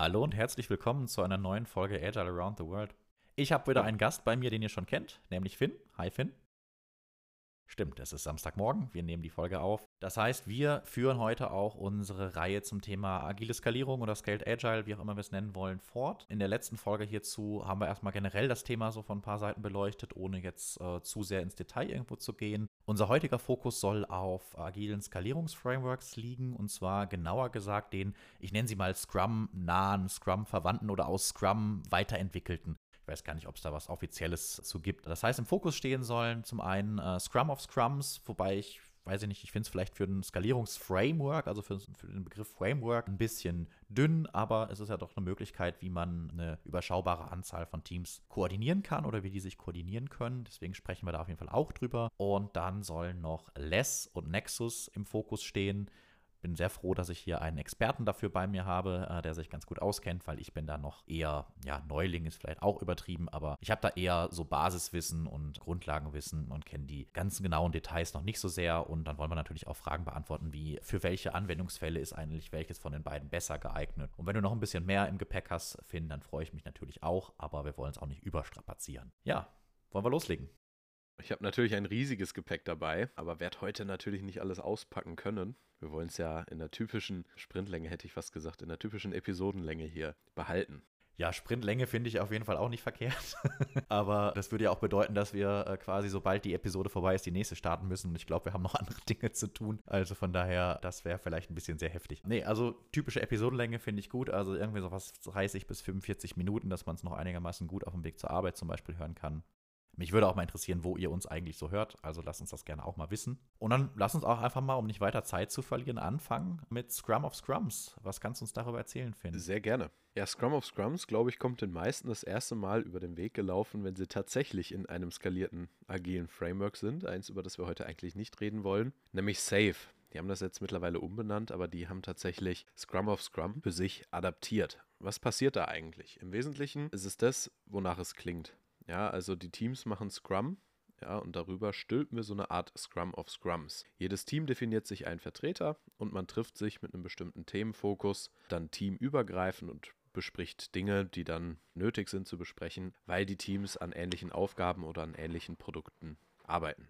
Hallo und herzlich willkommen zu einer neuen Folge Agile Around the World. Ich habe wieder einen Gast bei mir, den ihr schon kennt, nämlich Finn. Hi Finn. Stimmt, es ist Samstagmorgen, wir nehmen die Folge auf. Das heißt, wir führen heute auch unsere Reihe zum Thema agile Skalierung oder Scaled Agile, wie auch immer wir es nennen wollen, fort. In der letzten Folge hierzu haben wir erstmal generell das Thema so von ein paar Seiten beleuchtet, ohne jetzt äh, zu sehr ins Detail irgendwo zu gehen. Unser heutiger Fokus soll auf agilen Skalierungsframeworks liegen und zwar genauer gesagt den, ich nenne sie mal Scrum-nahen, Scrum-verwandten oder aus Scrum weiterentwickelten ich weiß gar nicht, ob es da was Offizielles zu gibt. Das heißt, im Fokus stehen sollen zum einen äh, Scrum of Scrums, wobei ich weiß ich nicht, ich finde es vielleicht für ein Skalierungsframework, also für, für, den Begriff Framework, ein bisschen dünn, aber es ist ja doch eine Möglichkeit, wie man eine überschaubare Anzahl von Teams koordinieren kann oder wie die sich koordinieren können. Deswegen sprechen wir da auf jeden Fall auch drüber. Und dann sollen noch Less und Nexus im Fokus stehen bin sehr froh, dass ich hier einen Experten dafür bei mir habe, äh, der sich ganz gut auskennt, weil ich bin da noch eher, ja, Neuling ist vielleicht auch übertrieben, aber ich habe da eher so Basiswissen und Grundlagenwissen und kenne die ganzen genauen Details noch nicht so sehr. Und dann wollen wir natürlich auch Fragen beantworten, wie für welche Anwendungsfälle ist eigentlich welches von den beiden besser geeignet. Und wenn du noch ein bisschen mehr im Gepäck hast, Finn, dann freue ich mich natürlich auch, aber wir wollen es auch nicht überstrapazieren. Ja, wollen wir loslegen? Ich habe natürlich ein riesiges Gepäck dabei, aber werde heute natürlich nicht alles auspacken können. Wir wollen es ja in der typischen Sprintlänge, hätte ich fast gesagt, in der typischen Episodenlänge hier behalten. Ja, Sprintlänge finde ich auf jeden Fall auch nicht verkehrt. Aber das würde ja auch bedeuten, dass wir äh, quasi, sobald die Episode vorbei ist, die nächste starten müssen. Und ich glaube, wir haben noch andere Dinge zu tun. Also von daher, das wäre vielleicht ein bisschen sehr heftig. Nee, also typische Episodenlänge finde ich gut. Also irgendwie so was 30 bis 45 Minuten, dass man es noch einigermaßen gut auf dem Weg zur Arbeit zum Beispiel hören kann. Mich würde auch mal interessieren, wo ihr uns eigentlich so hört. Also lasst uns das gerne auch mal wissen. Und dann lasst uns auch einfach mal, um nicht weiter Zeit zu verlieren, anfangen mit Scrum of Scrums. Was kannst du uns darüber erzählen, Finn? Sehr gerne. Ja, Scrum of Scrums, glaube ich, kommt den meisten das erste Mal über den Weg gelaufen, wenn sie tatsächlich in einem skalierten, agilen Framework sind. Eins, über das wir heute eigentlich nicht reden wollen, nämlich Safe. Die haben das jetzt mittlerweile umbenannt, aber die haben tatsächlich Scrum of Scrum für sich adaptiert. Was passiert da eigentlich? Im Wesentlichen ist es das, wonach es klingt. Ja, also die Teams machen Scrum. Ja, und darüber stülpen wir so eine Art Scrum of Scrums. Jedes Team definiert sich einen Vertreter und man trifft sich mit einem bestimmten Themenfokus, dann teamübergreifend und bespricht Dinge, die dann nötig sind zu besprechen, weil die Teams an ähnlichen Aufgaben oder an ähnlichen Produkten arbeiten.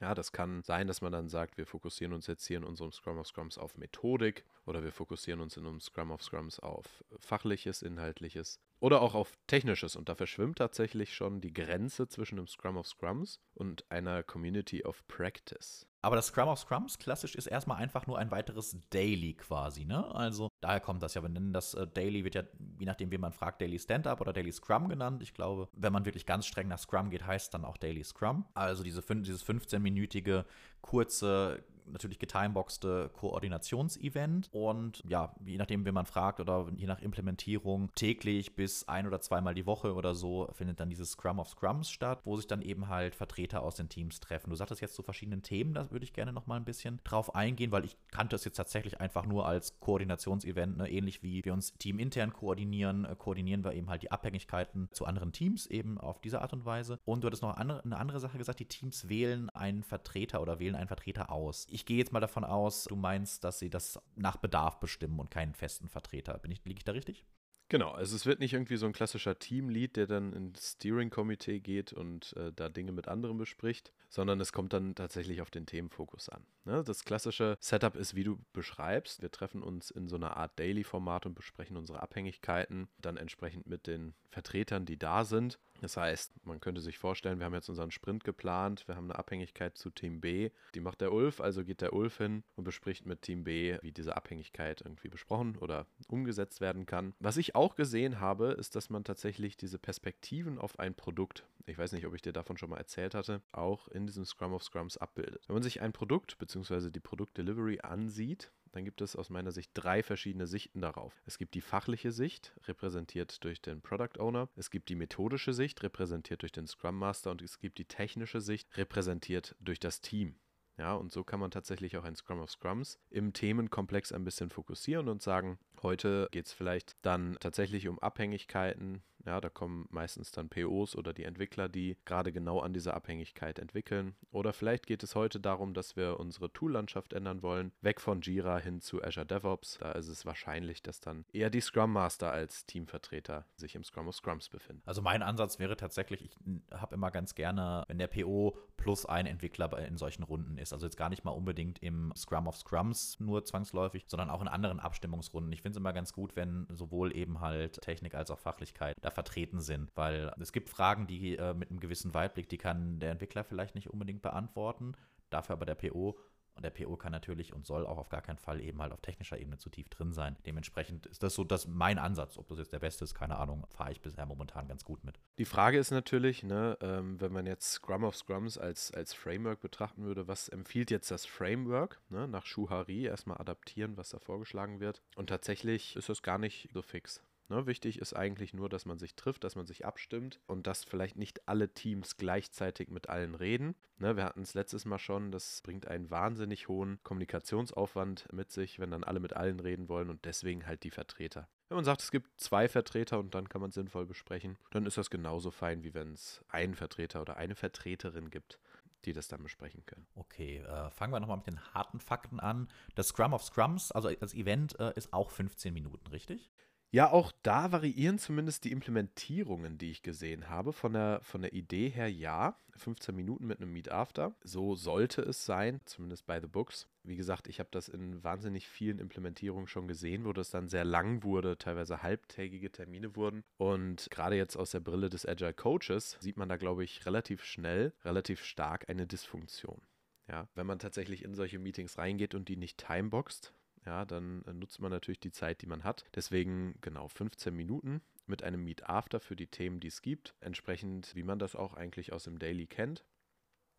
Ja, das kann sein, dass man dann sagt, wir fokussieren uns jetzt hier in unserem Scrum of Scrums auf Methodik oder wir fokussieren uns in unserem Scrum of Scrums auf fachliches, inhaltliches oder auch auf technisches. Und da verschwimmt tatsächlich schon die Grenze zwischen dem Scrum of Scrums und einer Community of Practice. Aber das Scrum of Scrums klassisch ist erstmal einfach nur ein weiteres Daily quasi, ne? Also daher kommt das ja. Wir nennen das äh, Daily, wird ja, je nachdem, wie man fragt, Daily Stand-Up oder Daily Scrum genannt. Ich glaube, wenn man wirklich ganz streng nach Scrum geht, heißt es dann auch Daily Scrum. Also diese, dieses 15-minütige kurze natürlich getimeboxte Koordinationsevent und ja, je nachdem, wie man fragt oder je nach Implementierung täglich bis ein oder zweimal die Woche oder so findet dann dieses Scrum of Scrums statt, wo sich dann eben halt Vertreter aus den Teams treffen. Du sagtest jetzt zu verschiedenen Themen, da würde ich gerne noch mal ein bisschen drauf eingehen, weil ich kannte es jetzt tatsächlich einfach nur als Koordinationsevent, ne? ähnlich wie wir uns teamintern koordinieren, äh, koordinieren wir eben halt die Abhängigkeiten zu anderen Teams eben auf diese Art und Weise. Und du hattest noch eine, eine andere Sache gesagt, die Teams wählen einen Vertreter oder wählen einen Vertreter aus. Ich gehe jetzt mal davon aus, du meinst, dass sie das nach Bedarf bestimmen und keinen festen Vertreter. Bin ich, liege ich da richtig? Genau, also es wird nicht irgendwie so ein klassischer Teamlead, der dann ins Steering-Komitee geht und äh, da Dinge mit anderen bespricht, sondern es kommt dann tatsächlich auf den Themenfokus an. Ne? Das klassische Setup ist, wie du beschreibst. Wir treffen uns in so einer Art Daily-Format und besprechen unsere Abhängigkeiten, dann entsprechend mit den Vertretern, die da sind. Das heißt, man könnte sich vorstellen, wir haben jetzt unseren Sprint geplant, wir haben eine Abhängigkeit zu Team B, die macht der Ulf, also geht der Ulf hin und bespricht mit Team B, wie diese Abhängigkeit irgendwie besprochen oder umgesetzt werden kann. Was ich auch gesehen habe, ist, dass man tatsächlich diese Perspektiven auf ein Produkt, ich weiß nicht, ob ich dir davon schon mal erzählt hatte, auch in diesem Scrum of Scrums abbildet. Wenn man sich ein Produkt bzw. die Produktdelivery ansieht, dann gibt es aus meiner Sicht drei verschiedene Sichten darauf. Es gibt die fachliche Sicht, repräsentiert durch den Product Owner. Es gibt die methodische Sicht, repräsentiert durch den Scrum Master. Und es gibt die technische Sicht, repräsentiert durch das Team. Ja, und so kann man tatsächlich auch ein Scrum of Scrums im Themenkomplex ein bisschen fokussieren und sagen, Heute geht es vielleicht dann tatsächlich um Abhängigkeiten, ja, da kommen meistens dann POs oder die Entwickler, die gerade genau an dieser Abhängigkeit entwickeln. Oder vielleicht geht es heute darum, dass wir unsere Tool-Landschaft ändern wollen, weg von Jira hin zu Azure DevOps. Da ist es wahrscheinlich, dass dann eher die Scrum Master als Teamvertreter sich im Scrum of Scrums befinden. Also mein Ansatz wäre tatsächlich, ich habe immer ganz gerne, wenn der PO plus ein Entwickler in solchen Runden ist. Also jetzt gar nicht mal unbedingt im Scrum of Scrums nur zwangsläufig, sondern auch in anderen Abstimmungsrunden. Ich finde es immer ganz gut, wenn sowohl eben halt Technik als auch Fachlichkeit da vertreten sind, weil es gibt Fragen, die äh, mit einem gewissen Weitblick, die kann der Entwickler vielleicht nicht unbedingt beantworten, dafür aber der PO und der PO kann natürlich und soll auch auf gar keinen Fall eben halt auf technischer Ebene zu tief drin sein. Dementsprechend ist das so das mein Ansatz. Ob das jetzt der beste ist, keine Ahnung, fahre ich bisher momentan ganz gut mit. Die Frage ist natürlich, ne, ähm, wenn man jetzt Scrum of Scrums als, als Framework betrachten würde, was empfiehlt jetzt das Framework? Ne, nach Schuhari erstmal adaptieren, was da vorgeschlagen wird. Und tatsächlich ist das gar nicht so fix. Ne, wichtig ist eigentlich nur, dass man sich trifft, dass man sich abstimmt und dass vielleicht nicht alle Teams gleichzeitig mit allen reden. Ne, wir hatten es letztes Mal schon, das bringt einen wahnsinnig hohen Kommunikationsaufwand mit sich, wenn dann alle mit allen reden wollen und deswegen halt die Vertreter. Wenn man sagt, es gibt zwei Vertreter und dann kann man sinnvoll besprechen, dann ist das genauso fein, wie wenn es einen Vertreter oder eine Vertreterin gibt die das dann besprechen können. Okay, äh, fangen wir nochmal mit den harten Fakten an. Das Scrum of Scrums, also das Event, äh, ist auch 15 Minuten, richtig? Ja, auch da variieren zumindest die Implementierungen, die ich gesehen habe. Von der, von der Idee her ja, 15 Minuten mit einem Meet After. So sollte es sein, zumindest bei The Books. Wie gesagt, ich habe das in wahnsinnig vielen Implementierungen schon gesehen, wo das dann sehr lang wurde, teilweise halbtägige Termine wurden. Und gerade jetzt aus der Brille des Agile Coaches sieht man da, glaube ich, relativ schnell, relativ stark eine Dysfunktion. Ja, wenn man tatsächlich in solche Meetings reingeht und die nicht timeboxt, ja, dann äh, nutzt man natürlich die Zeit, die man hat. Deswegen genau 15 Minuten mit einem Meet After für die Themen, die es gibt. Entsprechend, wie man das auch eigentlich aus dem Daily kennt.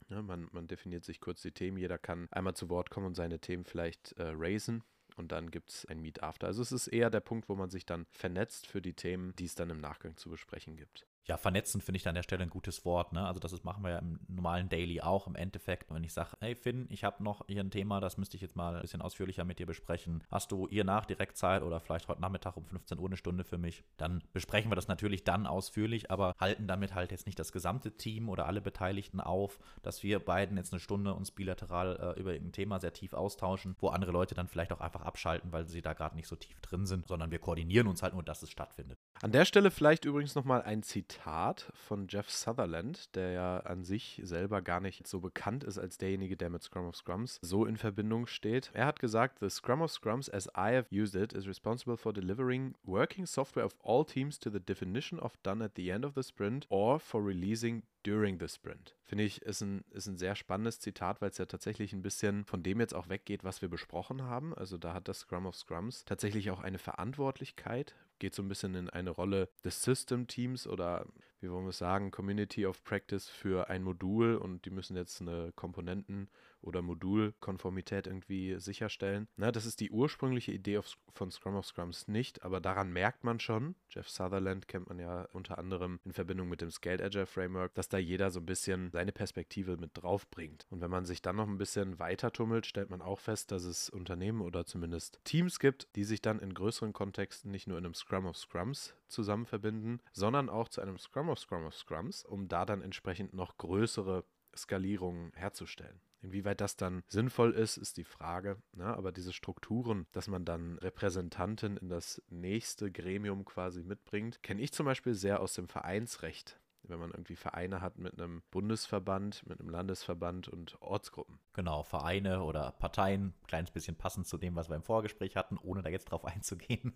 Ja, man, man definiert sich kurz die Themen. Jeder kann einmal zu Wort kommen und seine Themen vielleicht äh, raisen und dann gibt es ein Meet After. Also es ist eher der Punkt, wo man sich dann vernetzt für die Themen, die es dann im Nachgang zu besprechen gibt ja, vernetzen finde ich an der Stelle ein gutes Wort. Ne? Also das ist, machen wir ja im normalen Daily auch im Endeffekt. Wenn ich sage, hey Finn, ich habe noch hier ein Thema, das müsste ich jetzt mal ein bisschen ausführlicher mit dir besprechen. Hast du ihr nach direkt Zeit oder vielleicht heute Nachmittag um 15 Uhr eine Stunde für mich? Dann besprechen wir das natürlich dann ausführlich, aber halten damit halt jetzt nicht das gesamte Team oder alle Beteiligten auf, dass wir beiden jetzt eine Stunde uns bilateral äh, über irgendein Thema sehr tief austauschen, wo andere Leute dann vielleicht auch einfach abschalten, weil sie da gerade nicht so tief drin sind, sondern wir koordinieren uns halt nur, dass es stattfindet. An der Stelle vielleicht übrigens nochmal ein Zitat von Jeff Sutherland, der ja an sich selber gar nicht so bekannt ist als derjenige, der mit Scrum of Scrums so in Verbindung steht. Er hat gesagt, The Scrum of Scrums as I have used it is responsible for delivering working software of all teams to the definition of done at the end of the sprint or for releasing during the sprint. Finde ich, ist ein, ist ein sehr spannendes Zitat, weil es ja tatsächlich ein bisschen von dem jetzt auch weggeht, was wir besprochen haben. Also da hat das Scrum of Scrums tatsächlich auch eine Verantwortlichkeit geht so ein bisschen in eine Rolle des System-Teams oder wie wollen wir es sagen, Community of Practice für ein Modul und die müssen jetzt eine Komponenten- oder Modulkonformität irgendwie sicherstellen. Na, das ist die ursprüngliche Idee of, von Scrum of Scrums nicht, aber daran merkt man schon, Jeff Sutherland kennt man ja unter anderem in Verbindung mit dem Scaled Agile Framework, dass da jeder so ein bisschen seine Perspektive mit drauf bringt. Und wenn man sich dann noch ein bisschen weiter tummelt, stellt man auch fest, dass es Unternehmen oder zumindest Teams gibt, die sich dann in größeren Kontexten nicht nur in einem Scrum of Scrums zusammen verbinden, sondern auch zu einem Scrum of Scrum of Scrums, um da dann entsprechend noch größere Skalierungen herzustellen. Inwieweit das dann sinnvoll ist, ist die Frage. Ne? Aber diese Strukturen, dass man dann Repräsentanten in das nächste Gremium quasi mitbringt, kenne ich zum Beispiel sehr aus dem Vereinsrecht wenn man irgendwie Vereine hat mit einem Bundesverband, mit einem Landesverband und Ortsgruppen. Genau, Vereine oder Parteien, kleines bisschen passend zu dem, was wir im Vorgespräch hatten, ohne da jetzt drauf einzugehen.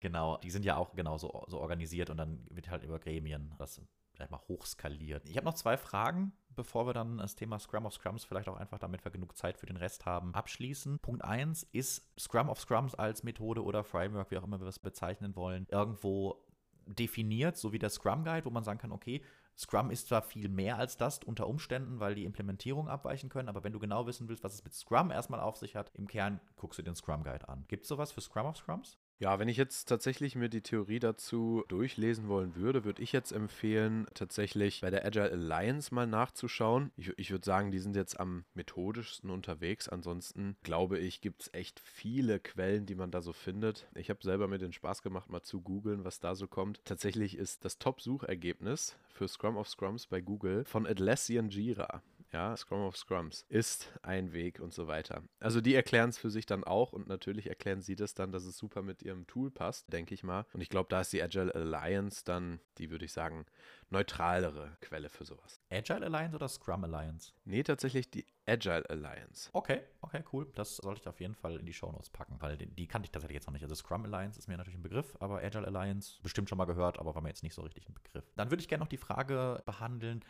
genau, die sind ja auch genauso so organisiert und dann wird halt über Gremien das vielleicht mal hochskaliert. Ich habe noch zwei Fragen, bevor wir dann das Thema Scrum of Scrums vielleicht auch einfach, damit wir genug Zeit für den Rest haben, abschließen. Punkt 1 ist Scrum of Scrums als Methode oder Framework, wie auch immer wir es bezeichnen wollen, irgendwo definiert, so wie der Scrum Guide, wo man sagen kann, okay, Scrum ist zwar viel mehr als das unter Umständen, weil die Implementierung abweichen können, aber wenn du genau wissen willst, was es mit Scrum erstmal auf sich hat, im Kern guckst du den Scrum Guide an. Gibt es sowas für Scrum of Scrums? Ja, wenn ich jetzt tatsächlich mir die Theorie dazu durchlesen wollen würde, würde ich jetzt empfehlen, tatsächlich bei der Agile Alliance mal nachzuschauen. Ich, ich würde sagen, die sind jetzt am methodischsten unterwegs. Ansonsten glaube ich, gibt es echt viele Quellen, die man da so findet. Ich habe selber mir den Spaß gemacht, mal zu googeln, was da so kommt. Tatsächlich ist das Top-Suchergebnis für Scrum of Scrums bei Google von Atlassian Jira ja, Scrum of Scrums ist ein Weg und so weiter. Also die erklären es für sich dann auch und natürlich erklären sie das dann, dass es super mit ihrem Tool passt, denke ich mal. Und ich glaube, da ist die Agile Alliance dann, die würde ich sagen, neutralere Quelle für sowas. Agile Alliance oder Scrum Alliance? Nee, tatsächlich die Agile Alliance. Okay, okay, cool. Das sollte ich auf jeden Fall in die Shownotes packen, weil die, die, kannte ich tatsächlich jetzt noch nicht. Also Scrum Alliance ist mir natürlich ein Begriff, aber Agile Alliance bestimmt schon mal gehört, aber war mir jetzt nicht so richtig ein Begriff. Dann würde ich gerne noch die Frage behandeln,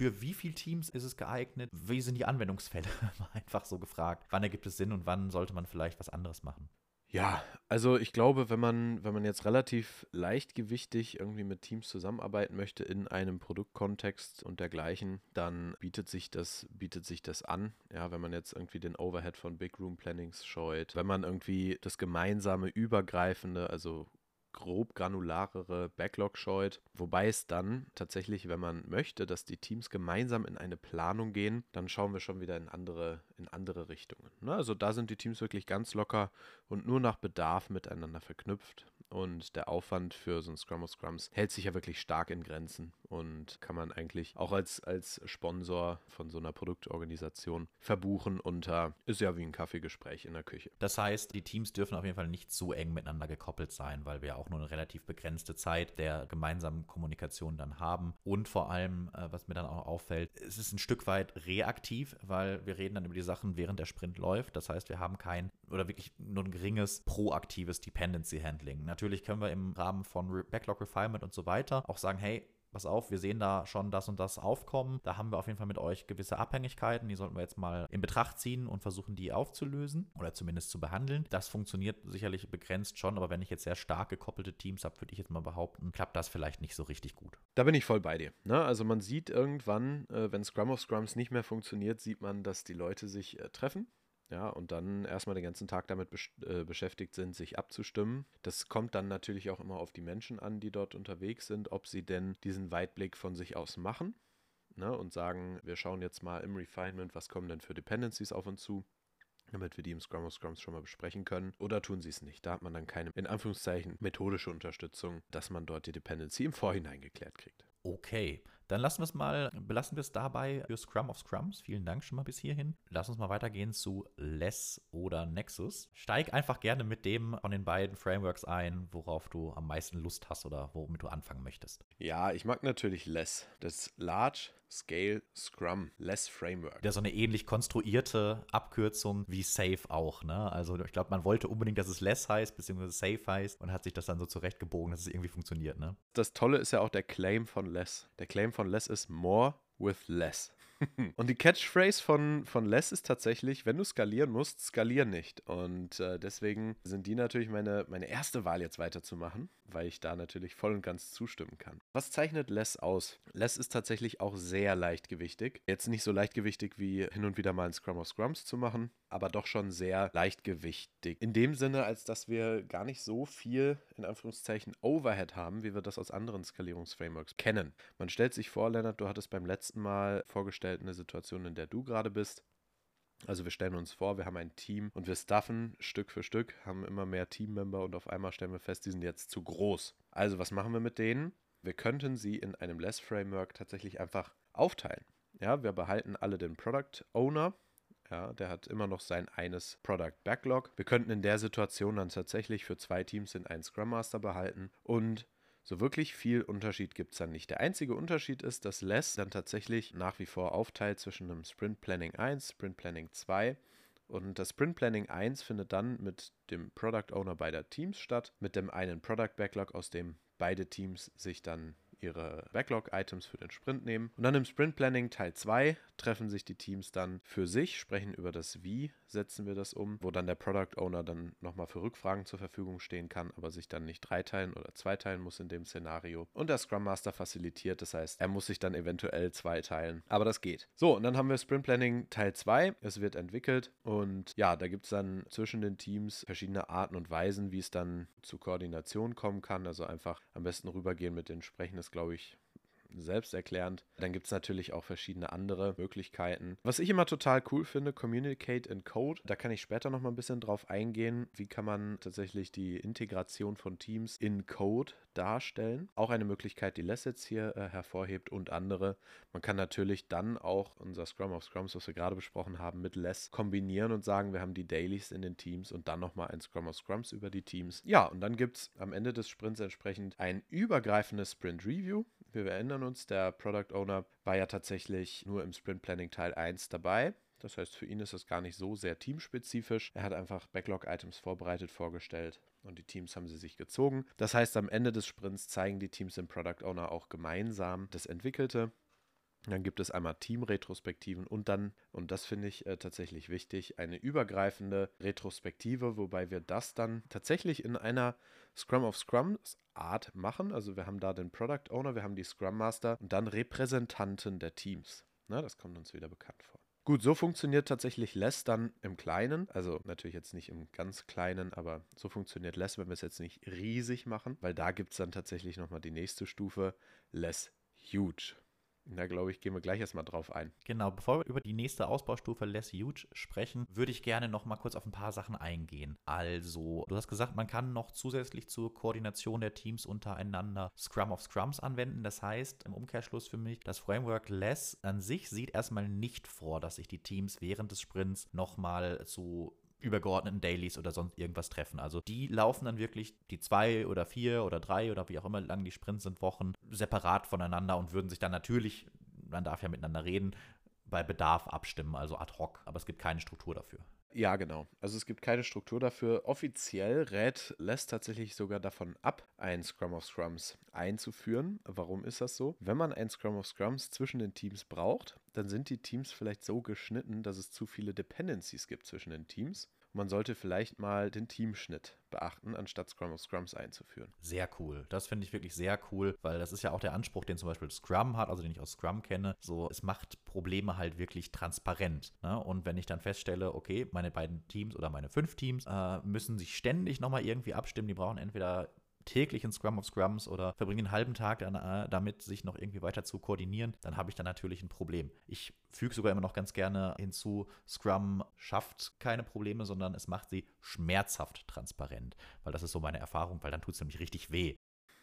für wie viele Teams ist es geeignet? Wie sind die Anwendungsfälle? Einfach so gefragt. Wann ergibt es Sinn und wann sollte man vielleicht was anderes machen? Ja, also ich glaube, wenn man, wenn man jetzt relativ leichtgewichtig irgendwie mit Teams zusammenarbeiten möchte in einem Produktkontext und dergleichen, dann bietet sich das, bietet sich das an. Ja, wenn man jetzt irgendwie den Overhead von Big Room Plannings scheut, wenn man irgendwie das gemeinsame, übergreifende, also grob granularere Backlog scheut. Wobei es dann tatsächlich, wenn man möchte, dass die Teams gemeinsam in eine Planung gehen, dann schauen wir schon wieder in andere, in andere Richtungen. Ne? Also da sind die Teams wirklich ganz locker und nur nach Bedarf miteinander verknüpft. Und der Aufwand für so ein Scrum of Scrums hält sich ja wirklich stark in Grenzen und kann man eigentlich auch als, als Sponsor von so einer Produktorganisation verbuchen unter, ist ja wie ein Kaffeegespräch in der Küche. Das heißt, die Teams dürfen auf jeden Fall nicht so eng miteinander gekoppelt sein, weil wir auch nur eine relativ begrenzte Zeit der gemeinsamen Kommunikation dann haben. Und vor allem, äh, was mir dann auch auffällt, es ist ein Stück weit reaktiv, weil wir reden dann über die Sachen, während der Sprint läuft. Das heißt, wir haben kein oder wirklich nur ein geringes proaktives Dependency Handling. Natürlich können wir im Rahmen von Backlog Refinement und so weiter auch sagen, hey, pass auf, wir sehen da schon das und das aufkommen. Da haben wir auf jeden Fall mit euch gewisse Abhängigkeiten. Die sollten wir jetzt mal in Betracht ziehen und versuchen, die aufzulösen oder zumindest zu behandeln. Das funktioniert sicherlich begrenzt schon, aber wenn ich jetzt sehr stark gekoppelte Teams habe, würde ich jetzt mal behaupten, klappt das vielleicht nicht so richtig gut. Da bin ich voll bei dir. Ne? Also man sieht irgendwann, äh, wenn Scrum of Scrums nicht mehr funktioniert, sieht man, dass die Leute sich äh, treffen ja, und dann erstmal den ganzen Tag damit besch äh, beschäftigt sind, sich abzustimmen. Das kommt dann natürlich auch immer auf die Menschen an, die dort unterwegs sind, ob sie denn diesen Weitblick von sich aus machen ne, und sagen, wir schauen jetzt mal im Refinement, was kommen denn für Dependencies auf uns zu damit wir die im Scrum of Scrums schon mal besprechen können. Oder tun sie es nicht. Da hat man dann keine, in Anführungszeichen, methodische Unterstützung, dass man dort die Dependency im Vorhinein geklärt kriegt. Okay, dann lassen wir es mal, belassen wir es dabei für Scrum of Scrums. Vielen Dank schon mal bis hierhin. Lass uns mal weitergehen zu Less oder Nexus. Steig einfach gerne mit dem von den beiden Frameworks ein, worauf du am meisten Lust hast oder womit du anfangen möchtest. Ja, ich mag natürlich Less. Das Large Scale Scrum Less Framework. Der so eine ähnlich konstruierte Abkürzung wie Safe auch, ne? Also ich glaube, man wollte unbedingt, dass es Less heißt, beziehungsweise Safe heißt und hat sich das dann so zurechtgebogen, dass es irgendwie funktioniert, ne? Das Tolle ist ja auch der Claim von Less. Der Claim von Less ist More with Less. Und die Catchphrase von, von Les ist tatsächlich, wenn du skalieren musst, skalier nicht. Und äh, deswegen sind die natürlich meine, meine erste Wahl jetzt weiterzumachen, weil ich da natürlich voll und ganz zustimmen kann. Was zeichnet Les aus? Les ist tatsächlich auch sehr leichtgewichtig. Jetzt nicht so leichtgewichtig wie hin und wieder mal ein Scrum of Scrums zu machen, aber doch schon sehr leichtgewichtig. In dem Sinne, als dass wir gar nicht so viel, in Anführungszeichen, Overhead haben, wie wir das aus anderen Skalierungsframeworks kennen. Man stellt sich vor, Lennart, du hattest beim letzten Mal vorgestellt, eine Situation, in der du gerade bist. Also wir stellen uns vor, wir haben ein Team und wir stuffen Stück für Stück, haben immer mehr Teammember und auf einmal stellen wir fest, die sind jetzt zu groß. Also was machen wir mit denen? Wir könnten sie in einem Less-Framework tatsächlich einfach aufteilen. Ja, wir behalten alle den Product Owner. Ja, der hat immer noch sein eines Product Backlog. Wir könnten in der Situation dann tatsächlich für zwei Teams den einen Scrum Master behalten und so wirklich viel Unterschied gibt es dann nicht. Der einzige Unterschied ist, dass Less dann tatsächlich nach wie vor aufteilt zwischen einem Sprint Planning 1, Sprint Planning 2 und das Sprint Planning 1 findet dann mit dem Product Owner beider Teams statt, mit dem einen Product Backlog, aus dem beide Teams sich dann ihre Backlog-Items für den Sprint nehmen. Und dann im Sprint Planning Teil 2 treffen sich die Teams dann für sich, sprechen über das Wie setzen wir das um, wo dann der Product Owner dann nochmal für Rückfragen zur Verfügung stehen kann, aber sich dann nicht dreiteilen oder zweiteilen muss in dem Szenario. Und der Scrum Master facilitiert, das heißt, er muss sich dann eventuell zweiteilen. Aber das geht. So, und dann haben wir Sprint Planning Teil 2. Es wird entwickelt und ja, da gibt es dann zwischen den Teams verschiedene Arten und Weisen, wie es dann zu Koordination kommen kann. Also einfach am besten rübergehen mit den Sprechen glaube ich, selbsterklärend. Dann gibt es natürlich auch verschiedene andere Möglichkeiten. Was ich immer total cool finde, Communicate in Code. Da kann ich später noch mal ein bisschen drauf eingehen. Wie kann man tatsächlich die Integration von Teams in Code darstellen? Auch eine Möglichkeit, die Les jetzt hier äh, hervorhebt und andere. Man kann natürlich dann auch unser Scrum of Scrums, was wir gerade besprochen haben, mit Les kombinieren und sagen, wir haben die Dailies in den Teams und dann nochmal ein Scrum of Scrums über die Teams. Ja, und dann gibt es am Ende des Sprints entsprechend ein übergreifendes Sprint Review. Wir erinnern uns, der Product Owner war ja tatsächlich nur im Sprint Planning Teil 1 dabei. Das heißt, für ihn ist das gar nicht so sehr teamspezifisch. Er hat einfach Backlog-Items vorbereitet, vorgestellt und die Teams haben sie sich gezogen. Das heißt, am Ende des Sprints zeigen die Teams dem Product Owner auch gemeinsam das Entwickelte. Dann gibt es einmal Team-Retrospektiven und dann, und das finde ich äh, tatsächlich wichtig, eine übergreifende Retrospektive, wobei wir das dann tatsächlich in einer Scrum of Scrums Art machen. Also wir haben da den Product Owner, wir haben die Scrum Master und dann Repräsentanten der Teams. Na, das kommt uns wieder bekannt vor. Gut, so funktioniert tatsächlich Less dann im Kleinen. Also natürlich jetzt nicht im ganz Kleinen, aber so funktioniert Less, wenn wir es jetzt nicht riesig machen, weil da gibt es dann tatsächlich nochmal die nächste Stufe, Less Huge. Da glaube ich, gehen wir gleich erstmal drauf ein. Genau, bevor wir über die nächste Ausbaustufe Less Huge sprechen, würde ich gerne noch mal kurz auf ein paar Sachen eingehen. Also, du hast gesagt, man kann noch zusätzlich zur Koordination der Teams untereinander Scrum of Scrums anwenden. Das heißt, im Umkehrschluss für mich, das Framework Less an sich sieht erstmal nicht vor, dass sich die Teams während des Sprints nochmal zu übergeordneten Dailies oder sonst irgendwas treffen. Also die laufen dann wirklich die zwei oder vier oder drei oder wie auch immer lang die Sprints sind, Wochen separat voneinander und würden sich dann natürlich, man darf ja miteinander reden, bei Bedarf abstimmen, also ad hoc, aber es gibt keine Struktur dafür. Ja, genau. Also es gibt keine Struktur dafür. Offiziell rät lässt tatsächlich sogar davon ab, ein Scrum of Scrums einzuführen. Warum ist das so? Wenn man ein Scrum of Scrums zwischen den Teams braucht, dann sind die Teams vielleicht so geschnitten, dass es zu viele Dependencies gibt zwischen den Teams man sollte vielleicht mal den Teamschnitt beachten, anstatt Scrum of Scrums einzuführen. Sehr cool. Das finde ich wirklich sehr cool, weil das ist ja auch der Anspruch, den zum Beispiel Scrum hat, also den ich aus Scrum kenne. So, es macht Probleme halt wirklich transparent. Ne? Und wenn ich dann feststelle, okay, meine beiden Teams oder meine fünf Teams äh, müssen sich ständig nochmal irgendwie abstimmen, die brauchen entweder täglich in Scrum of Scrums oder verbringe einen halben Tag äh, damit, sich noch irgendwie weiter zu koordinieren, dann habe ich da natürlich ein Problem. Ich füge sogar immer noch ganz gerne hinzu, Scrum schafft keine Probleme, sondern es macht sie schmerzhaft transparent, weil das ist so meine Erfahrung, weil dann tut es nämlich richtig weh.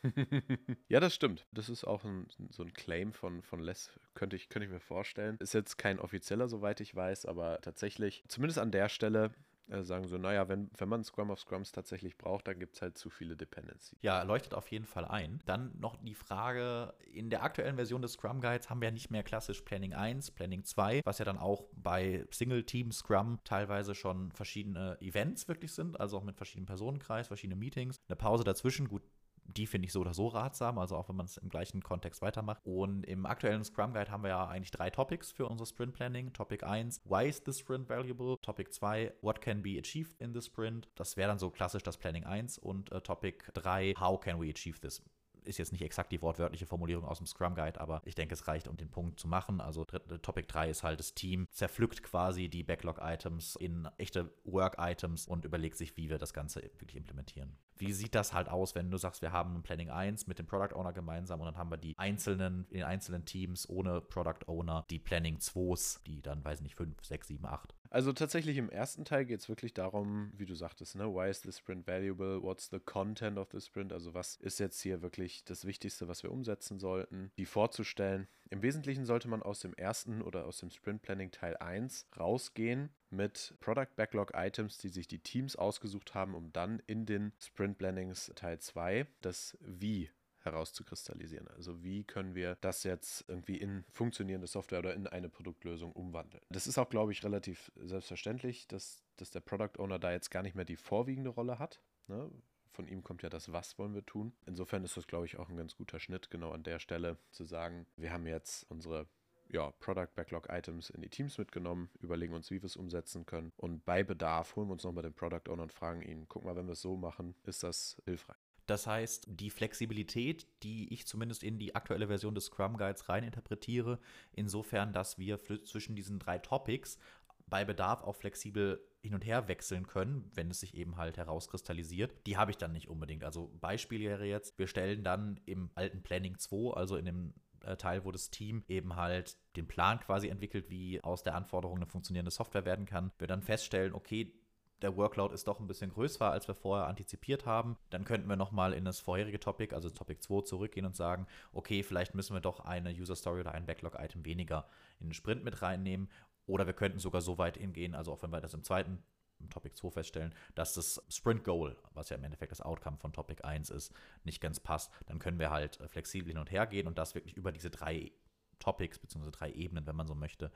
ja, das stimmt. Das ist auch ein, so ein Claim von, von Les, könnte ich, könnte ich mir vorstellen. Ist jetzt kein offizieller, soweit ich weiß, aber tatsächlich, zumindest an der Stelle, äh, sagen so, naja, wenn, wenn man Scrum of Scrums tatsächlich braucht, dann gibt es halt zu viele Dependencies. Ja, leuchtet auf jeden Fall ein. Dann noch die Frage, in der aktuellen Version des Scrum Guides haben wir ja nicht mehr klassisch Planning 1, Planning 2, was ja dann auch bei Single-Team Scrum teilweise schon verschiedene Events wirklich sind, also auch mit verschiedenen Personenkreis, verschiedene Meetings. Eine Pause dazwischen, gut, die finde ich so oder so ratsam, also auch wenn man es im gleichen Kontext weitermacht. Und im aktuellen Scrum Guide haben wir ja eigentlich drei Topics für unser Sprint Planning. Topic 1, why is the sprint valuable? Topic 2, what can be achieved in the sprint? Das wäre dann so klassisch das Planning 1 und äh, Topic 3, how can we achieve this? Ist jetzt nicht exakt die wortwörtliche Formulierung aus dem Scrum Guide, aber ich denke, es reicht, um den Punkt zu machen. Also Topic 3 ist halt das Team zerpflückt quasi die Backlog-Items in echte Work-Items und überlegt sich, wie wir das Ganze wirklich implementieren wie sieht das halt aus, wenn du sagst, wir haben ein Planning 1 mit dem Product Owner gemeinsam und dann haben wir die einzelnen, in den einzelnen Teams ohne Product Owner, die Planning 2s, die dann, weiß ich nicht, 5, 6, 7, 8. Also tatsächlich im ersten Teil geht es wirklich darum, wie du sagtest, ne, why is the sprint valuable? What's the content of the sprint? Also was ist jetzt hier wirklich das Wichtigste, was wir umsetzen sollten, die vorzustellen. Im Wesentlichen sollte man aus dem ersten oder aus dem Sprint Planning Teil 1 rausgehen mit Product Backlog Items, die sich die Teams ausgesucht haben, um dann in den Sprint Plannings Teil 2 das Wie herauszukristallisieren. Also wie können wir das jetzt irgendwie in funktionierende Software oder in eine Produktlösung umwandeln. Das ist auch, glaube ich, relativ selbstverständlich, dass, dass der Product Owner da jetzt gar nicht mehr die vorwiegende Rolle hat. Ne? Von ihm kommt ja das Was wollen wir tun. Insofern ist das, glaube ich, auch ein ganz guter Schnitt, genau an der Stelle zu sagen, wir haben jetzt unsere ja, Product Backlog Items in die Teams mitgenommen, überlegen uns, wie wir es umsetzen können. Und bei Bedarf holen wir uns nochmal den Product Owner und fragen ihn, guck mal, wenn wir es so machen, ist das hilfreich. Das heißt, die Flexibilität, die ich zumindest in die aktuelle Version des Scrum Guides reininterpretiere, insofern, dass wir zwischen diesen drei Topics bei Bedarf auch flexibel hin und her wechseln können, wenn es sich eben halt herauskristallisiert. Die habe ich dann nicht unbedingt. Also Beispiel wäre jetzt, wir stellen dann im alten Planning 2, also in dem äh, Teil, wo das Team eben halt den Plan quasi entwickelt, wie aus der Anforderung eine funktionierende Software werden kann, wir dann feststellen, okay, der Workload ist doch ein bisschen größer, als wir vorher antizipiert haben, dann könnten wir nochmal in das vorherige Topic, also Topic 2, zurückgehen und sagen, okay, vielleicht müssen wir doch eine User Story oder ein Backlog-Item weniger in den Sprint mit reinnehmen. Oder wir könnten sogar so weit hingehen, also auch wenn wir das im zweiten im Topic 2 feststellen, dass das Sprint Goal, was ja im Endeffekt das Outcome von Topic 1 ist, nicht ganz passt, dann können wir halt flexibel hin und her gehen und das wirklich über diese drei Topics bzw. drei Ebenen, wenn man so möchte,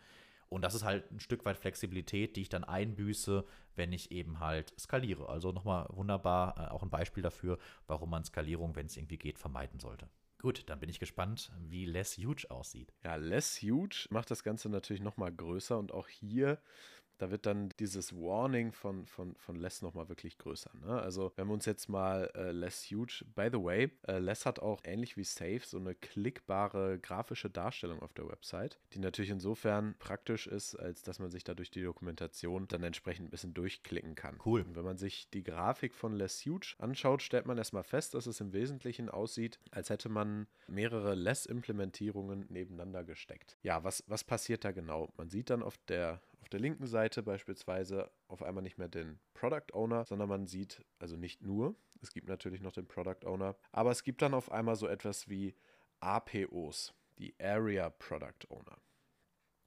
und das ist halt ein Stück weit Flexibilität, die ich dann einbüße, wenn ich eben halt skaliere. Also nochmal wunderbar äh, auch ein Beispiel dafür, warum man Skalierung, wenn es irgendwie geht, vermeiden sollte. Gut, dann bin ich gespannt, wie Less Huge aussieht. Ja, Less Huge macht das Ganze natürlich nochmal größer und auch hier da wird dann dieses Warning von, von, von Les nochmal wirklich größer. Ne? Also, wenn wir uns jetzt mal äh, Les Huge, by the way, äh, Les hat auch ähnlich wie Safe so eine klickbare grafische Darstellung auf der Website, die natürlich insofern praktisch ist, als dass man sich da durch die Dokumentation dann entsprechend ein bisschen durchklicken kann. Cool. Und wenn man sich die Grafik von Les Huge anschaut, stellt man erstmal fest, dass es im Wesentlichen aussieht, als hätte man mehrere Les-Implementierungen nebeneinander gesteckt. Ja, was, was passiert da genau? Man sieht dann auf der der linken Seite beispielsweise auf einmal nicht mehr den Product Owner, sondern man sieht also nicht nur, es gibt natürlich noch den Product Owner, aber es gibt dann auf einmal so etwas wie APOs, die Area Product Owner.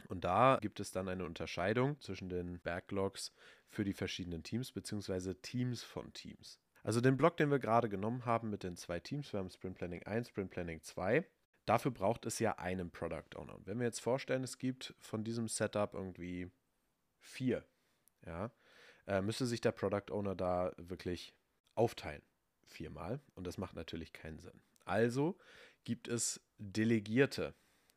Und da gibt es dann eine Unterscheidung zwischen den Backlogs für die verschiedenen Teams bzw. Teams von Teams. Also den Block, den wir gerade genommen haben mit den zwei Teams, wir haben Sprint Planning 1, Sprint Planning 2, dafür braucht es ja einen Product Owner. Und wenn wir jetzt vorstellen, es gibt von diesem Setup irgendwie vier, ja, äh, müsste sich der Product Owner da wirklich aufteilen. Viermal. Und das macht natürlich keinen Sinn. Also gibt es Delegierte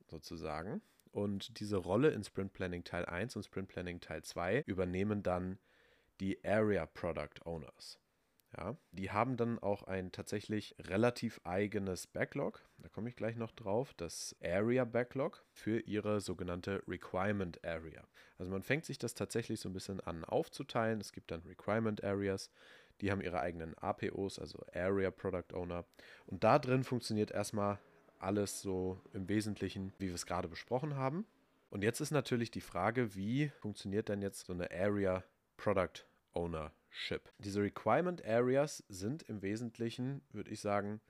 sozusagen. Und diese Rolle in Sprint Planning Teil 1 und Sprint Planning Teil 2 übernehmen dann die Area Product Owners. Ja, die haben dann auch ein tatsächlich relativ eigenes Backlog. Da komme ich gleich noch drauf. Das Area Backlog für ihre sogenannte Requirement Area. Also man fängt sich das tatsächlich so ein bisschen an aufzuteilen. Es gibt dann Requirement Areas. Die haben ihre eigenen APOs, also Area Product Owner. Und da drin funktioniert erstmal alles so im Wesentlichen, wie wir es gerade besprochen haben. Und jetzt ist natürlich die Frage, wie funktioniert denn jetzt so eine Area Product Owner Ship. Diese Requirement Areas sind im Wesentlichen, würde ich sagen,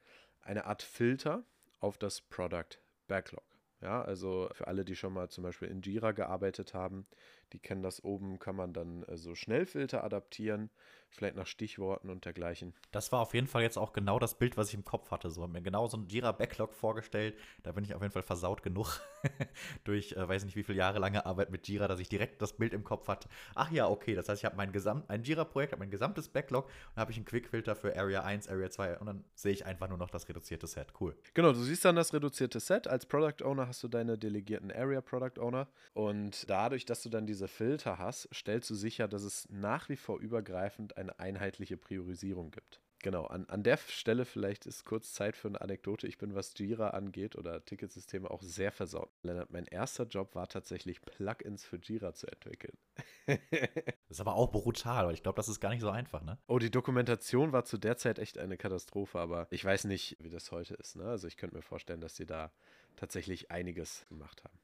eine Art Filter auf das Product Backlog. Ja, also für alle, die schon mal zum Beispiel in Jira gearbeitet haben, die kennen das oben, kann man dann äh, so Schnellfilter adaptieren, vielleicht nach Stichworten und dergleichen. Das war auf jeden Fall jetzt auch genau das Bild, was ich im Kopf hatte. So habe mir genau so ein Jira-Backlog vorgestellt. Da bin ich auf jeden Fall versaut genug durch, äh, weiß nicht wie viele Jahre lange Arbeit mit Jira, dass ich direkt das Bild im Kopf hatte. Ach ja, okay, das heißt, ich habe mein Gesamt, ein Jira-Projekt, habe mein gesamtes Backlog und habe ich einen Quick-Filter für Area 1, Area 2 und dann sehe ich einfach nur noch das reduzierte Set. Cool. Genau, du siehst dann das reduzierte Set. Als Product Owner hast du deine delegierten Area Product Owner und dadurch, dass du dann diese Filter hast, stellst du sicher, dass es nach wie vor übergreifend eine einheitliche Priorisierung gibt. Genau, an, an der Stelle vielleicht ist kurz Zeit für eine Anekdote. Ich bin, was Jira angeht oder Ticketsysteme, auch sehr versaut. Lennart, mein erster Job war tatsächlich, Plugins für Jira zu entwickeln. das ist aber auch brutal, weil ich glaube, das ist gar nicht so einfach, ne? Oh, die Dokumentation war zu der Zeit echt eine Katastrophe, aber ich weiß nicht, wie das heute ist, ne? Also ich könnte mir vorstellen, dass sie da tatsächlich einiges gemacht haben.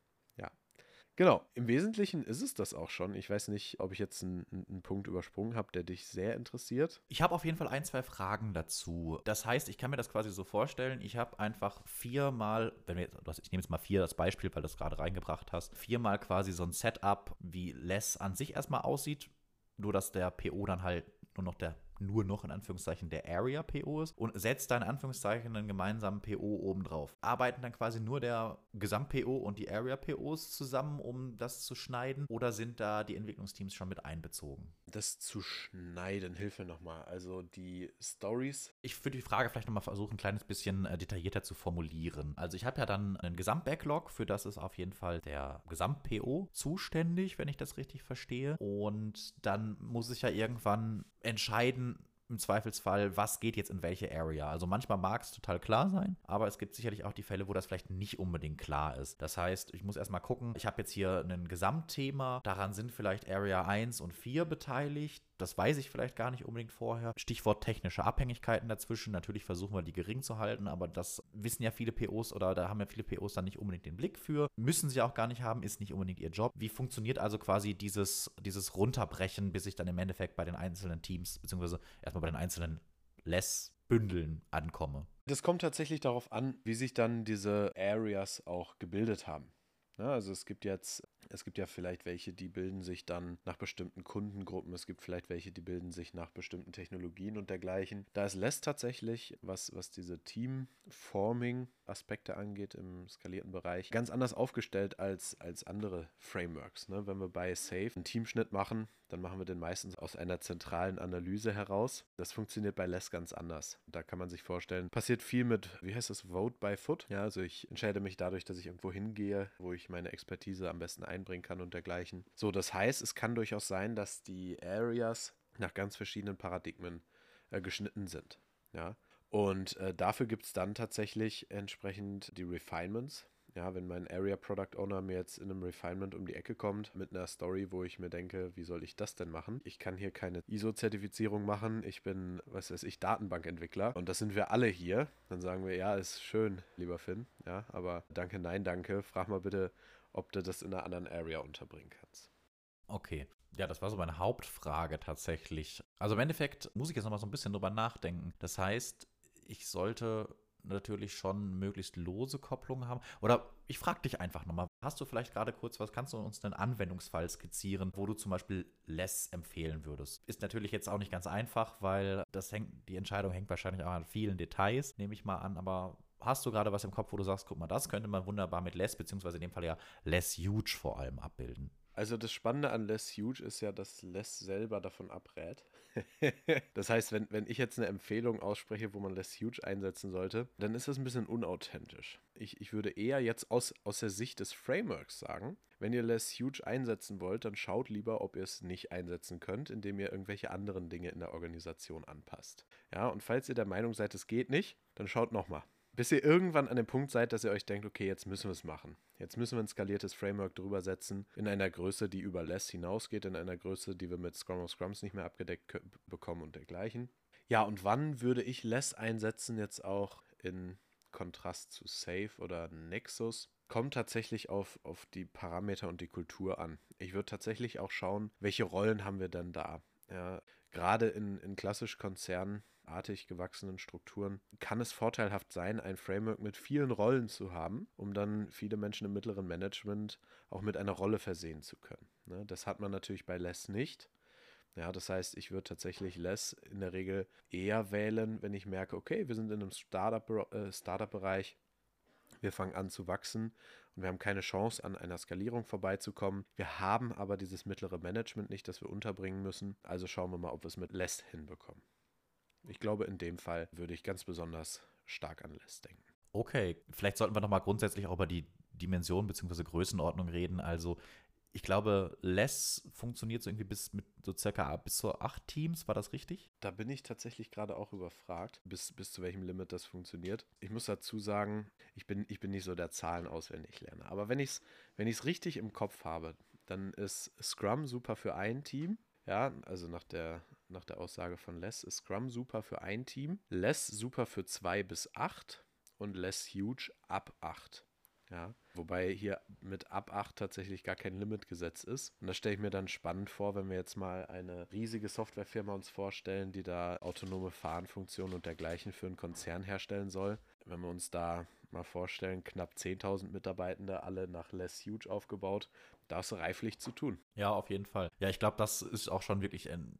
Genau, im Wesentlichen ist es das auch schon. Ich weiß nicht, ob ich jetzt einen, einen Punkt übersprungen habe, der dich sehr interessiert. Ich habe auf jeden Fall ein, zwei Fragen dazu. Das heißt, ich kann mir das quasi so vorstellen, ich habe einfach viermal, wenn wir jetzt, ich nehme jetzt mal vier das Beispiel, weil du das gerade reingebracht hast, viermal quasi so ein Setup, wie Less an sich erstmal aussieht, nur dass der PO dann halt nur noch der nur noch in Anführungszeichen der Area-PO ist und setzt da in Anführungszeichen einen gemeinsamen PO obendrauf. Arbeiten dann quasi nur der Gesamt-PO und die Area-POs zusammen, um das zu schneiden oder sind da die Entwicklungsteams schon mit einbezogen? Das zu schneiden, hilfe nochmal. Also die Stories. Ich würde die Frage vielleicht nochmal versuchen, ein kleines bisschen äh, detaillierter zu formulieren. Also ich habe ja dann einen Gesamt-Backlog, für das ist auf jeden Fall der Gesamt-PO zuständig, wenn ich das richtig verstehe. Und dann muss ich ja irgendwann entscheiden, im Zweifelsfall, was geht jetzt in welche Area. Also manchmal mag es total klar sein, aber es gibt sicherlich auch die Fälle, wo das vielleicht nicht unbedingt klar ist. Das heißt, ich muss erstmal gucken, ich habe jetzt hier ein Gesamtthema, daran sind vielleicht Area 1 und 4 beteiligt das weiß ich vielleicht gar nicht unbedingt vorher. Stichwort technische Abhängigkeiten dazwischen. Natürlich versuchen wir die gering zu halten, aber das wissen ja viele POs oder da haben ja viele POs dann nicht unbedingt den Blick für. Müssen sie auch gar nicht haben, ist nicht unbedingt ihr Job. Wie funktioniert also quasi dieses, dieses Runterbrechen, bis ich dann im Endeffekt bei den einzelnen Teams, beziehungsweise erstmal bei den einzelnen Less-Bündeln ankomme? Das kommt tatsächlich darauf an, wie sich dann diese Areas auch gebildet haben. Ja, also es gibt jetzt es gibt ja vielleicht welche, die bilden sich dann nach bestimmten Kundengruppen. Es gibt vielleicht welche, die bilden sich nach bestimmten Technologien und dergleichen. Da ist Less tatsächlich, was, was diese Team-Forming-Aspekte angeht im skalierten Bereich, ganz anders aufgestellt als, als andere Frameworks. Ne? Wenn wir bei Safe einen Teamschnitt machen, dann machen wir den meistens aus einer zentralen Analyse heraus. Das funktioniert bei Less ganz anders. Da kann man sich vorstellen, passiert viel mit, wie heißt das, Vote by Foot. Ja, also ich entscheide mich dadurch, dass ich irgendwo hingehe, wo ich meine Expertise am besten einbringen kann und dergleichen. So, das heißt, es kann durchaus sein, dass die Areas nach ganz verschiedenen Paradigmen äh, geschnitten sind. Ja. Und äh, dafür gibt es dann tatsächlich entsprechend die Refinements, ja, wenn mein Area Product Owner mir jetzt in einem Refinement um die Ecke kommt mit einer Story, wo ich mir denke, wie soll ich das denn machen? Ich kann hier keine ISO-Zertifizierung machen. Ich bin, was weiß ich, Datenbankentwickler und das sind wir alle hier. Dann sagen wir, ja, ist schön, lieber Finn, ja, aber danke, nein, danke. Frag mal bitte, ob du das in einer anderen Area unterbringen kannst. Okay. Ja, das war so meine Hauptfrage tatsächlich. Also im Endeffekt muss ich jetzt nochmal so ein bisschen drüber nachdenken. Das heißt, ich sollte natürlich schon möglichst lose Kopplungen haben. Oder ich frage dich einfach nochmal, hast du vielleicht gerade kurz was, kannst du uns einen Anwendungsfall skizzieren, wo du zum Beispiel Less empfehlen würdest? Ist natürlich jetzt auch nicht ganz einfach, weil das hängt, die Entscheidung hängt wahrscheinlich auch an vielen Details, nehme ich mal an, aber hast du gerade was im Kopf, wo du sagst, guck mal, das könnte man wunderbar mit Less, beziehungsweise in dem Fall ja Less Huge vor allem abbilden? Also das Spannende an Less Huge ist ja, dass Less selber davon abrät. das heißt, wenn, wenn ich jetzt eine Empfehlung ausspreche, wo man Less Huge einsetzen sollte, dann ist das ein bisschen unauthentisch. Ich, ich würde eher jetzt aus, aus der Sicht des Frameworks sagen, wenn ihr Less Huge einsetzen wollt, dann schaut lieber, ob ihr es nicht einsetzen könnt, indem ihr irgendwelche anderen Dinge in der Organisation anpasst. Ja, und falls ihr der Meinung seid, es geht nicht, dann schaut nochmal bis ihr irgendwann an dem Punkt seid, dass ihr euch denkt, okay, jetzt müssen wir es machen. Jetzt müssen wir ein skaliertes Framework drüber setzen, in einer Größe, die über Less hinausgeht, in einer Größe, die wir mit Scrum of Scrums nicht mehr abgedeckt bekommen und dergleichen. Ja, und wann würde ich Less einsetzen, jetzt auch in Kontrast zu Safe oder Nexus? Kommt tatsächlich auf, auf die Parameter und die Kultur an. Ich würde tatsächlich auch schauen, welche Rollen haben wir denn da. Ja, gerade in, in klassisch Konzernen artig gewachsenen Strukturen kann es vorteilhaft sein, ein Framework mit vielen Rollen zu haben, um dann viele Menschen im mittleren Management auch mit einer Rolle versehen zu können. Ne? Das hat man natürlich bei Less nicht. Ja, das heißt, ich würde tatsächlich Less in der Regel eher wählen, wenn ich merke, okay, wir sind in einem äh, Startup-Bereich, Startup wir fangen an zu wachsen und wir haben keine Chance, an einer Skalierung vorbeizukommen. Wir haben aber dieses mittlere Management nicht, das wir unterbringen müssen. Also schauen wir mal, ob wir es mit Less hinbekommen. Ich glaube, in dem Fall würde ich ganz besonders stark an Les denken. Okay, vielleicht sollten wir nochmal grundsätzlich auch über die Dimension bzw. Größenordnung reden. Also ich glaube, Less funktioniert so irgendwie bis mit so circa bis zu acht Teams, war das richtig? Da bin ich tatsächlich gerade auch überfragt, bis, bis zu welchem Limit das funktioniert. Ich muss dazu sagen, ich bin, ich bin nicht so der Zahlen auswendig lerner. Aber wenn ich es wenn richtig im Kopf habe, dann ist Scrum super für ein Team. Ja, also nach der nach der Aussage von Les ist Scrum super für ein Team, Less super für zwei bis acht und Less Huge ab acht. Ja, wobei hier mit ab 8 tatsächlich gar kein Limit gesetzt ist. Und das stelle ich mir dann spannend vor, wenn wir jetzt mal eine riesige Softwarefirma uns vorstellen, die da autonome Fahrenfunktionen und dergleichen für einen Konzern herstellen soll. Wenn wir uns da mal vorstellen, knapp 10.000 Mitarbeitende, alle nach Less Huge aufgebaut, da ist reiflich zu tun. Ja, auf jeden Fall. Ja, ich glaube, das ist auch schon wirklich ein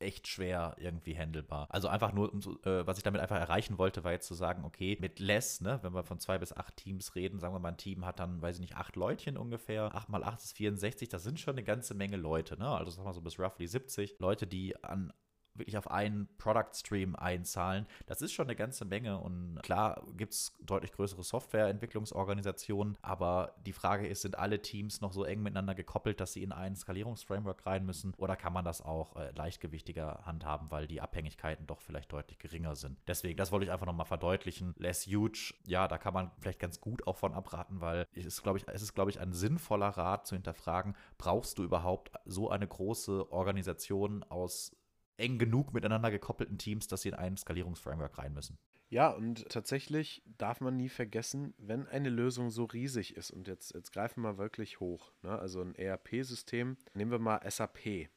echt schwer irgendwie handelbar. Also einfach nur, äh, was ich damit einfach erreichen wollte, war jetzt zu sagen, okay, mit less, ne, wenn wir von zwei bis acht Teams reden, sagen wir mal, ein Team hat dann, weiß ich nicht, acht Leutchen ungefähr. Acht mal acht ist 64, das sind schon eine ganze Menge Leute, ne? Also sagen wir so bis roughly 70 Leute, die an wirklich auf einen Product Stream einzahlen. Das ist schon eine ganze Menge und klar gibt es deutlich größere Softwareentwicklungsorganisationen, aber die Frage ist, sind alle Teams noch so eng miteinander gekoppelt, dass sie in ein Skalierungsframework rein müssen oder kann man das auch äh, leichtgewichtiger handhaben, weil die Abhängigkeiten doch vielleicht deutlich geringer sind. Deswegen, das wollte ich einfach nochmal verdeutlichen. Less huge, ja, da kann man vielleicht ganz gut auch von abraten, weil es ist, glaube ich, es ist, glaube ich, ein sinnvoller Rat zu hinterfragen, brauchst du überhaupt so eine große Organisation aus eng genug miteinander gekoppelten Teams, dass sie in ein Skalierungsframework rein müssen. Ja, und tatsächlich darf man nie vergessen, wenn eine Lösung so riesig ist, und jetzt, jetzt greifen wir wirklich hoch, ne? also ein ERP-System, nehmen wir mal SAP,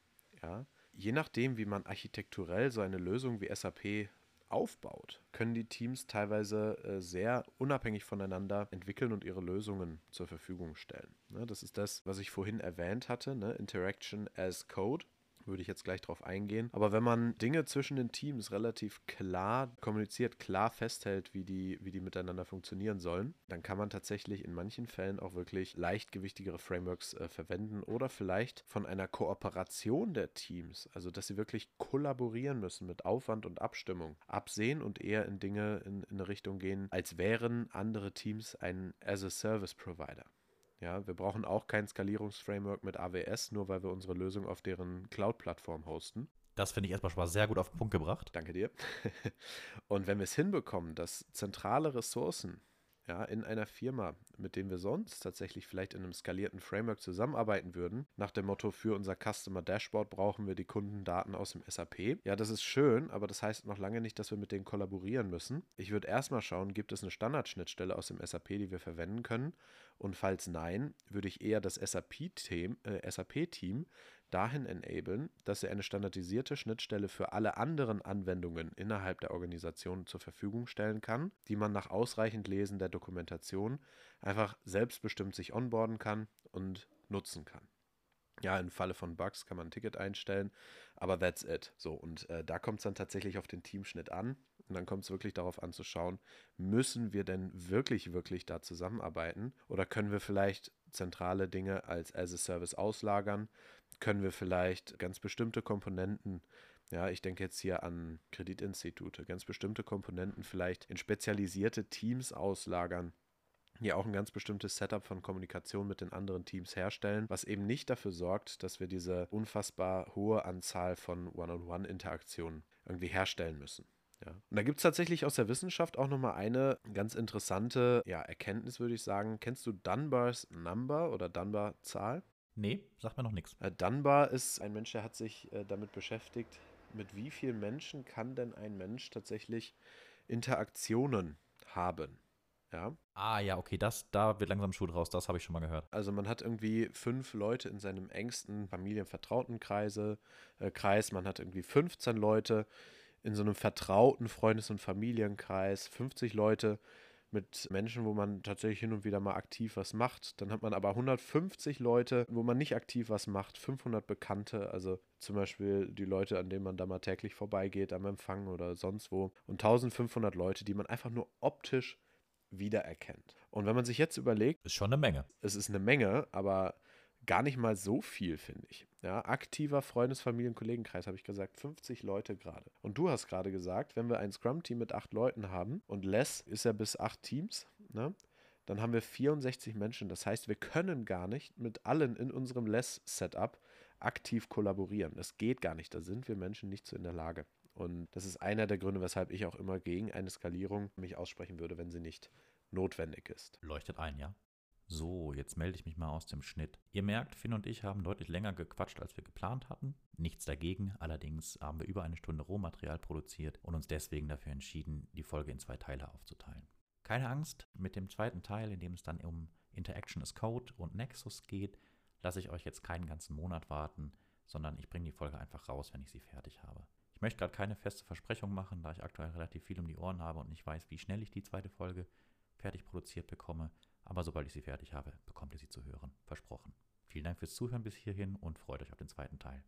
ja, je nachdem, wie man architekturell so eine Lösung wie SAP aufbaut, können die Teams teilweise äh, sehr unabhängig voneinander entwickeln und ihre Lösungen zur Verfügung stellen. Ne, das ist das, was ich vorhin erwähnt hatte, ne? Interaction as Code würde ich jetzt gleich drauf eingehen. Aber wenn man Dinge zwischen den Teams relativ klar kommuniziert, klar festhält, wie die, wie die miteinander funktionieren sollen, dann kann man tatsächlich in manchen Fällen auch wirklich leichtgewichtigere Frameworks äh, verwenden oder vielleicht von einer Kooperation der Teams, also dass sie wirklich kollaborieren müssen mit Aufwand und Abstimmung, absehen und eher in Dinge in, in eine Richtung gehen, als wären andere Teams ein As-a-Service-Provider. Ja, wir brauchen auch kein Skalierungsframework mit AWS, nur weil wir unsere Lösung auf deren Cloud-Plattform hosten. Das finde ich erstmal schon mal sehr gut auf den Punkt gebracht. Danke dir. Und wenn wir es hinbekommen, dass zentrale Ressourcen ja, in einer Firma, mit denen wir sonst tatsächlich vielleicht in einem skalierten Framework zusammenarbeiten würden, nach dem Motto, für unser Customer Dashboard brauchen wir die Kundendaten aus dem SAP. Ja, das ist schön, aber das heißt noch lange nicht, dass wir mit denen kollaborieren müssen. Ich würde erstmal schauen, gibt es eine Standardschnittstelle aus dem SAP, die wir verwenden können? Und falls nein, würde ich eher das SAP-Team äh, SAP dahin enablen, dass sie eine standardisierte Schnittstelle für alle anderen Anwendungen innerhalb der Organisation zur Verfügung stellen kann, die man nach ausreichend Lesen der Dokumentation einfach selbstbestimmt sich onboarden kann und nutzen kann. Ja, im Falle von Bugs kann man ein Ticket einstellen, aber that's it. So, und äh, da kommt es dann tatsächlich auf den Teamschnitt an. Und dann kommt es wirklich darauf an zu schauen, müssen wir denn wirklich, wirklich da zusammenarbeiten? Oder können wir vielleicht zentrale Dinge als as a Service auslagern? Können wir vielleicht ganz bestimmte Komponenten ja, ich denke jetzt hier an Kreditinstitute, ganz bestimmte Komponenten vielleicht in spezialisierte Teams auslagern, die auch ein ganz bestimmtes Setup von Kommunikation mit den anderen Teams herstellen, was eben nicht dafür sorgt, dass wir diese unfassbar hohe Anzahl von One-on-One-Interaktionen irgendwie herstellen müssen. Ja. Und da gibt es tatsächlich aus der Wissenschaft auch nochmal eine ganz interessante ja, Erkenntnis, würde ich sagen. Kennst du Dunbars Number oder Dunbar-Zahl? Nee, sagt mir noch nichts. Äh, Dunbar ist ein Mensch, der hat sich äh, damit beschäftigt, mit wie vielen Menschen kann denn ein Mensch tatsächlich Interaktionen haben. Ja. Ah ja, okay, das, da wird langsam Schuh draus, das habe ich schon mal gehört. Also man hat irgendwie fünf Leute in seinem engsten Familienvertrautenkreise, äh, Kreis, man hat irgendwie 15 Leute in so einem vertrauten Freundes- und Familienkreis, 50 Leute mit Menschen, wo man tatsächlich hin und wieder mal aktiv was macht. Dann hat man aber 150 Leute, wo man nicht aktiv was macht, 500 Bekannte, also zum Beispiel die Leute, an denen man da mal täglich vorbeigeht, am Empfang oder sonst wo. Und 1500 Leute, die man einfach nur optisch wiedererkennt. Und wenn man sich jetzt überlegt, ist schon eine Menge. Es ist eine Menge, aber gar nicht mal so viel, finde ich. Ja, aktiver Freundes-, Familien-, Kollegenkreis, habe ich gesagt, 50 Leute gerade. Und du hast gerade gesagt, wenn wir ein Scrum-Team mit acht Leuten haben und Less ist ja bis acht Teams, ne, dann haben wir 64 Menschen. Das heißt, wir können gar nicht mit allen in unserem Less-Setup aktiv kollaborieren. Das geht gar nicht. Da sind wir Menschen nicht so in der Lage. Und das ist einer der Gründe, weshalb ich auch immer gegen eine Skalierung mich aussprechen würde, wenn sie nicht notwendig ist. Leuchtet ein, ja. So, jetzt melde ich mich mal aus dem Schnitt. Ihr merkt, Finn und ich haben deutlich länger gequatscht, als wir geplant hatten. Nichts dagegen, allerdings haben wir über eine Stunde Rohmaterial produziert und uns deswegen dafür entschieden, die Folge in zwei Teile aufzuteilen. Keine Angst, mit dem zweiten Teil, in dem es dann um Interaction as Code und Nexus geht, lasse ich euch jetzt keinen ganzen Monat warten, sondern ich bringe die Folge einfach raus, wenn ich sie fertig habe. Ich möchte gerade keine feste Versprechung machen, da ich aktuell relativ viel um die Ohren habe und nicht weiß, wie schnell ich die zweite Folge fertig produziert bekomme. Aber sobald ich sie fertig habe, bekommt ihr sie zu hören. Versprochen. Vielen Dank fürs Zuhören bis hierhin und freut euch auf den zweiten Teil.